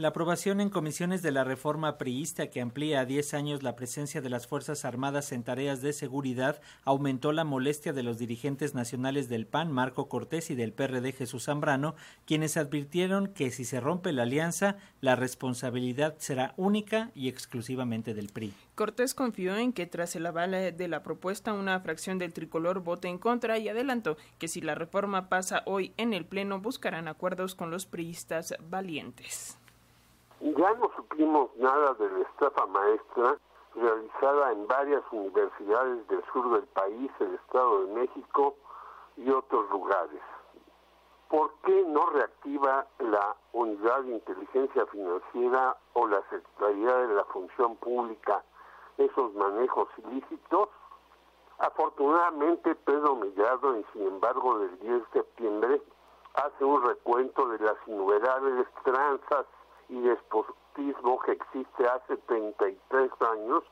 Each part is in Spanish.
La aprobación en comisiones de la reforma priista que amplía a 10 años la presencia de las Fuerzas Armadas en tareas de seguridad aumentó la molestia de los dirigentes nacionales del PAN, Marco Cortés, y del PRD, Jesús Zambrano, quienes advirtieron que si se rompe la alianza, la responsabilidad será única y exclusivamente del PRI. Cortés confió en que tras el aval de la propuesta una fracción del tricolor vote en contra y adelantó que si la reforma pasa hoy en el Pleno buscarán acuerdos con los priistas valientes. Ya no supimos nada de la estafa maestra realizada en varias universidades del sur del país, el Estado de México y otros lugares. ¿Por qué no reactiva la Unidad de Inteligencia Financiera o la Secretaría de la Función Pública esos manejos ilícitos? Afortunadamente, Pedro Millado, y sin embargo, del 10 de septiembre, hace un recuento de las innumerables tranzas y despotismo que existe hace 33 años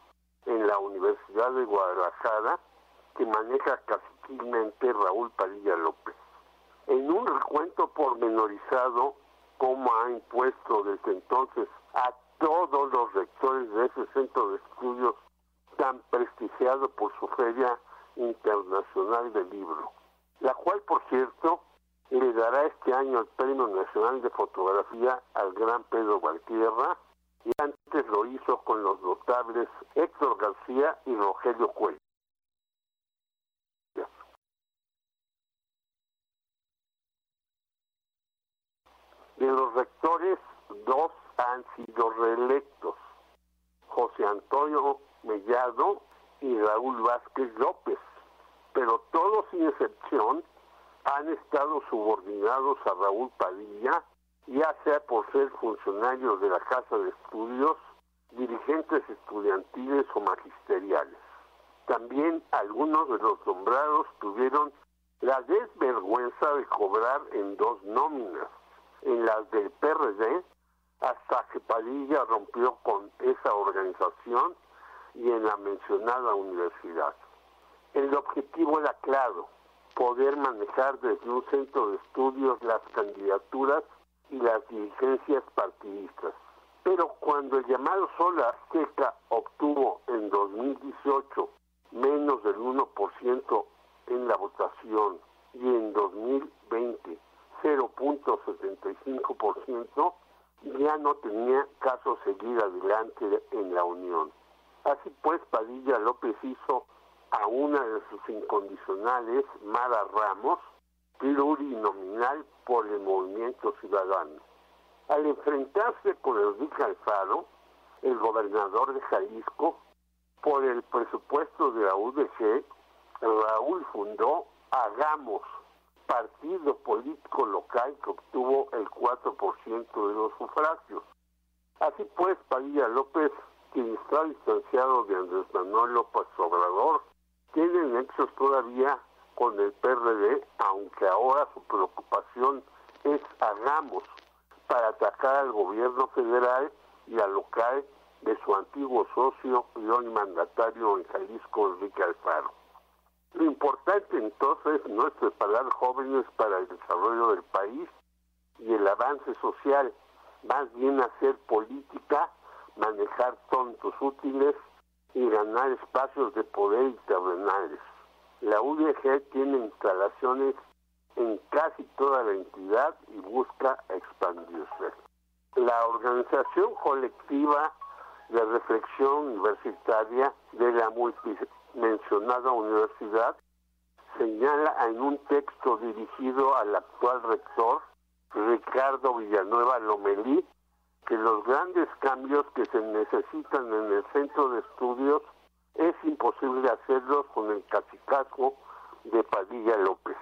en la Universidad de Guadalajara, que maneja caciquilmente Raúl Padilla López. En un recuento pormenorizado, como ha impuesto desde entonces a todos los rectores de ese centro de estudios tan prestigiado por su Feria Internacional del Libro, la cual, por cierto, le dará este año el Premio Nacional de Fotografía al gran Pedro Valtierra y antes lo hizo con los notables Héctor García y Rogelio Cuello. De los rectores, dos han sido reelectos, José Antonio Mellado y Raúl Vázquez López, pero todos sin excepción han estado subordinados a Raúl Padilla, ya sea por ser funcionarios de la Casa de Estudios, dirigentes estudiantiles o magisteriales. También algunos de los nombrados tuvieron la desvergüenza de cobrar en dos nóminas, en las del PRD, hasta que Padilla rompió con esa organización y en la mencionada universidad. El objetivo era claro, poder manejar desde un centro de estudios las candidaturas y las dirigencias partidistas. Pero cuando el llamado Sol Azteca obtuvo en 2018 menos del 1% en la votación y en 2020 0.75%, ya no tenía caso seguir adelante en la Unión. Así pues, Padilla López hizo a una de sus incondicionales, Mara Ramos, plurinominal por el movimiento ciudadano. Al enfrentarse con Enrique Alfaro, el gobernador de Jalisco, por el presupuesto de la UDG, Raúl fundó Hagamos, partido político local que obtuvo el 4% de los sufragios. Así pues, Padilla López, quien está distanciado de Andrés Manuel López Obrador, tiene nexos todavía con el PRD, aunque ahora su preocupación es hagamos para atacar al gobierno federal y al local de su antiguo socio y hoy mandatario en Jalisco, Enrique Alfaro. Lo importante entonces no es preparar jóvenes para el desarrollo del país y el avance social, más bien hacer política, manejar tontos útiles y ganar espacios de poder terrenales. La UDG tiene instalaciones en casi toda la entidad y busca expandirse. La organización colectiva de reflexión universitaria de la multimensionada universidad señala en un texto dirigido al actual rector Ricardo Villanueva Lomelí que los grandes cambios que se necesitan en el centro de estudios es imposible hacerlos con el cacicazgo de Padilla López.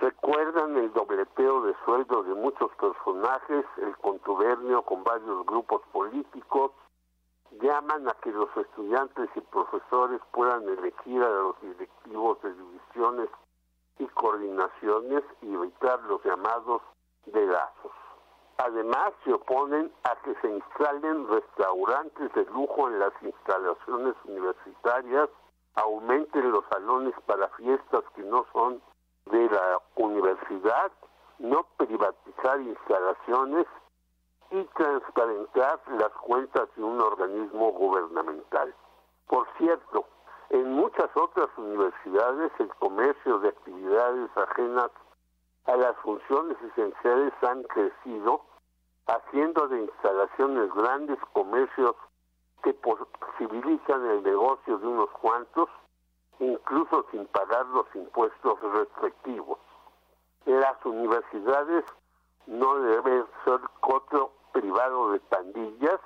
Recuerdan el dobleteo de sueldos de muchos personajes, el contubernio con varios grupos políticos, llaman a que los estudiantes y profesores puedan elegir a los directivos de divisiones y coordinaciones y evitar los llamados dedazos. Además, se oponen a que se instalen restaurantes de lujo en las instalaciones universitarias, aumenten los salones para fiestas que no son de la universidad, no privatizar instalaciones y transparentar las cuentas de un organismo gubernamental. Por cierto, en muchas otras universidades el comercio de actividades ajenas a las funciones esenciales han crecido, haciendo de instalaciones grandes comercios que posibilitan el negocio de unos cuantos, incluso sin pagar los impuestos respectivos. Las universidades no deben ser coto privado de pandillas,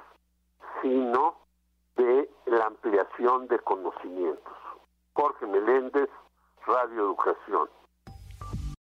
sino de la ampliación de conocimientos. Jorge Meléndez, Radio Educación.